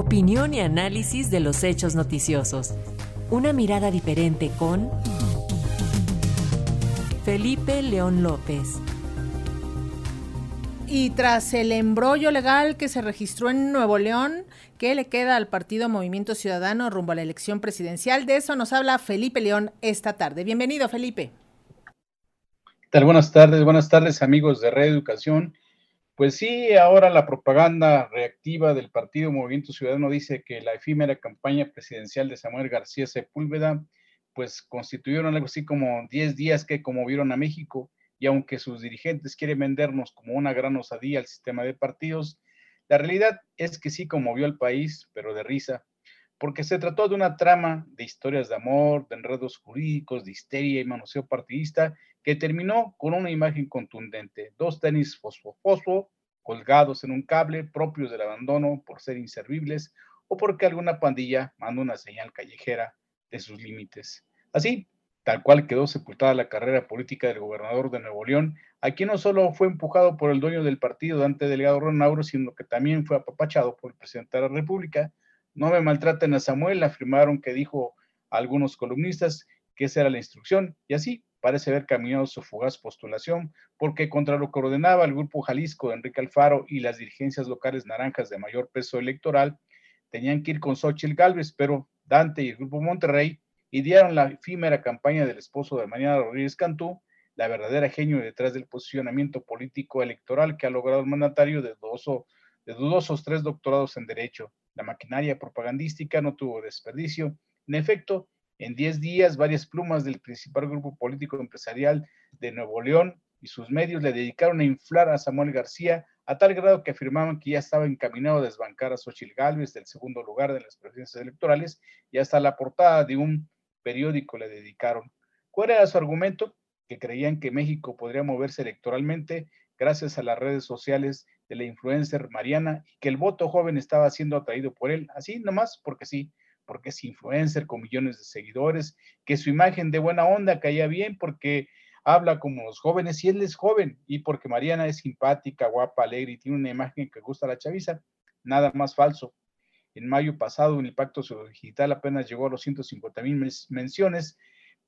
Opinión y análisis de los hechos noticiosos. Una mirada diferente con Felipe León López. Y tras el embrollo legal que se registró en Nuevo León, ¿qué le queda al partido Movimiento Ciudadano rumbo a la elección presidencial? De eso nos habla Felipe León esta tarde. Bienvenido, Felipe. ¿Qué tal? Buenas tardes, buenas tardes, amigos de Reeducación. Pues sí, ahora la propaganda reactiva del partido Movimiento Ciudadano dice que la efímera campaña presidencial de Samuel García Sepúlveda, pues constituyeron algo así como 10 días que conmovieron a México y aunque sus dirigentes quieren vendernos como una gran osadía al sistema de partidos, la realidad es que sí conmovió al país, pero de risa, porque se trató de una trama de historias de amor, de enredos jurídicos, de histeria y manoseo partidista que terminó con una imagen contundente, dos tenis fosfo-fosfo colgados en un cable propios del abandono por ser inservibles o porque alguna pandilla mandó una señal callejera de sus límites. Así, tal cual quedó sepultada la carrera política del gobernador de Nuevo León, a quien no solo fue empujado por el dueño del partido, Dante Delgado Ronauro, sino que también fue apapachado por el presidente de la República. No me maltraten a Samuel, afirmaron que dijo algunos columnistas que esa era la instrucción, y así parece haber caminado su fugaz postulación, porque contra lo que ordenaba el Grupo Jalisco de Enrique Alfaro y las dirigencias locales naranjas de mayor peso electoral, tenían que ir con Xochitl Galvez, pero Dante y el Grupo Monterrey idearon la efímera campaña del esposo de Mariana Rodríguez Cantú, la verdadera genio detrás del posicionamiento político electoral que ha logrado el mandatario de dudosos tres doctorados en Derecho. La maquinaria propagandística no tuvo desperdicio. En efecto, en 10 días, varias plumas del principal grupo político empresarial de Nuevo León y sus medios le dedicaron a inflar a Samuel García a tal grado que afirmaban que ya estaba encaminado a desbancar a Xochitl Gálvez del segundo lugar de las presidencias electorales y hasta la portada de un periódico le dedicaron. ¿Cuál era su argumento? Que creían que México podría moverse electoralmente gracias a las redes sociales de la influencer Mariana y que el voto joven estaba siendo atraído por él, así nomás porque sí porque es influencer con millones de seguidores, que su imagen de buena onda caía bien porque habla como los jóvenes y él es joven y porque Mariana es simpática, guapa, alegre y tiene una imagen que gusta a la chaviza. Nada más falso. En mayo pasado, el impacto digital apenas llegó a los 150 mil menciones,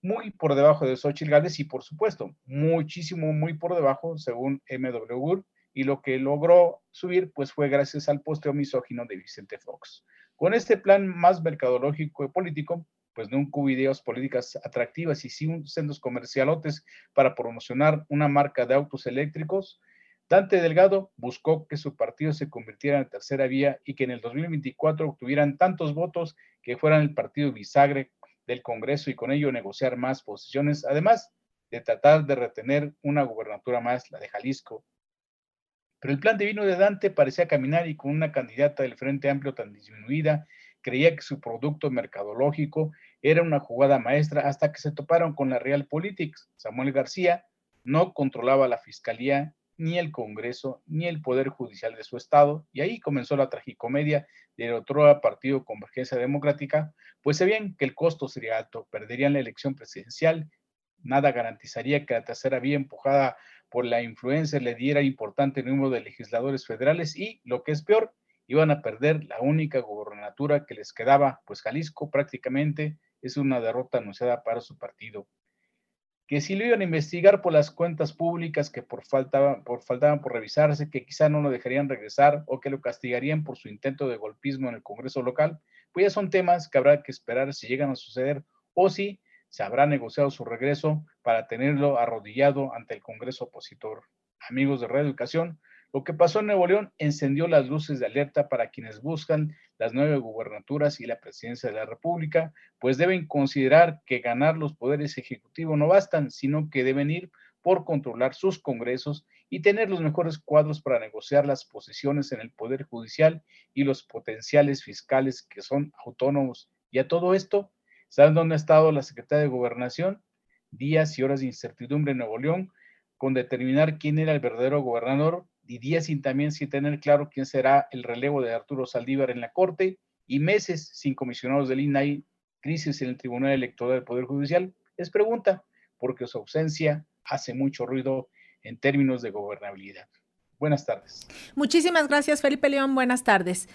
muy por debajo de Xochitl Gálvez y, por supuesto, muchísimo, muy por debajo, según MW y lo que logró subir, pues fue gracias al posteo misógino de Vicente Fox. Con este plan más mercadológico y político, pues no hubo ideas políticas atractivas y sí un sendos comercialotes para promocionar una marca de autos eléctricos, Dante Delgado buscó que su partido se convirtiera en tercera vía y que en el 2024 obtuvieran tantos votos que fueran el partido bisagre del Congreso y con ello negociar más posiciones, además de tratar de retener una gubernatura más, la de Jalisco, pero el plan divino de Dante parecía caminar y con una candidata del Frente Amplio tan disminuida, creía que su producto mercadológico era una jugada maestra hasta que se toparon con la Realpolitik. Samuel García no controlaba la fiscalía, ni el Congreso, ni el Poder Judicial de su estado, y ahí comenzó la tragicomedia del otro partido Convergencia Democrática, pues sabían que el costo sería alto, perderían la elección presidencial, nada garantizaría que la tercera vía empujada por la influencia le diera importante número de legisladores federales y, lo que es peor, iban a perder la única gobernatura que les quedaba, pues Jalisco prácticamente es una derrota anunciada para su partido. Que si lo iban a investigar por las cuentas públicas que por faltaban por, faltaban por revisarse, que quizá no lo dejarían regresar o que lo castigarían por su intento de golpismo en el Congreso local, pues ya son temas que habrá que esperar si llegan a suceder o si se habrá negociado su regreso para tenerlo arrodillado ante el Congreso opositor. Amigos de Reeducación, lo que pasó en Nuevo León encendió las luces de alerta para quienes buscan las nueve gubernaturas y la presidencia de la República, pues deben considerar que ganar los poderes ejecutivos no bastan, sino que deben ir por controlar sus congresos y tener los mejores cuadros para negociar las posiciones en el Poder Judicial y los potenciales fiscales que son autónomos. Y a todo esto, ¿Saben dónde ha estado la Secretaría de Gobernación? Días y horas de incertidumbre en Nuevo León con determinar quién era el verdadero gobernador y días sin también sin tener claro quién será el relevo de Arturo Saldívar en la Corte y meses sin comisionados del INAI, crisis en el Tribunal Electoral del Poder Judicial. Es pregunta, porque su ausencia hace mucho ruido en términos de gobernabilidad. Buenas tardes. Muchísimas gracias, Felipe León. Buenas tardes.